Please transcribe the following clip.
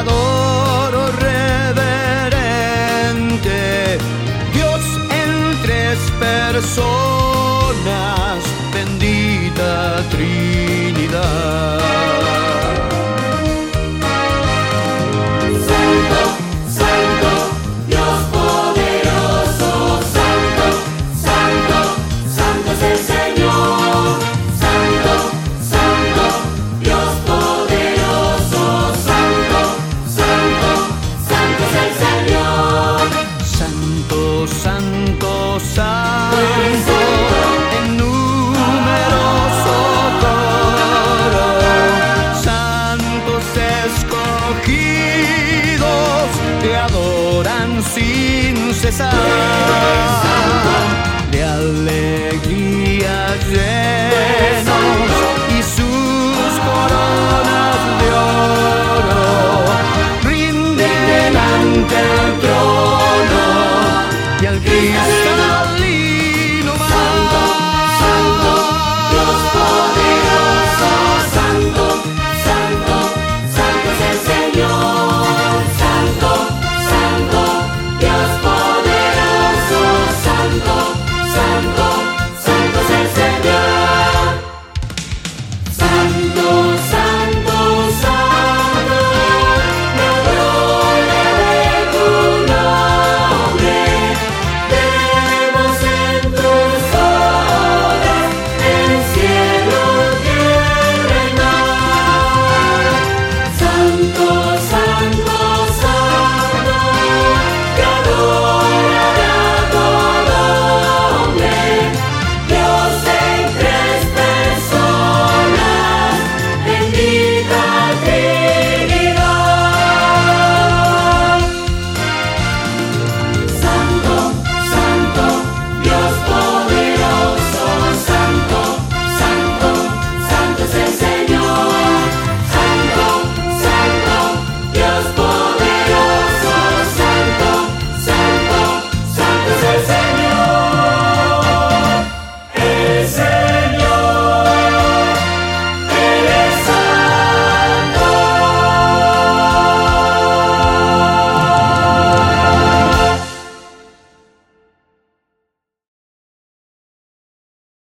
adoro reverente, Dios en tres personas, bendita Trinidad. Santo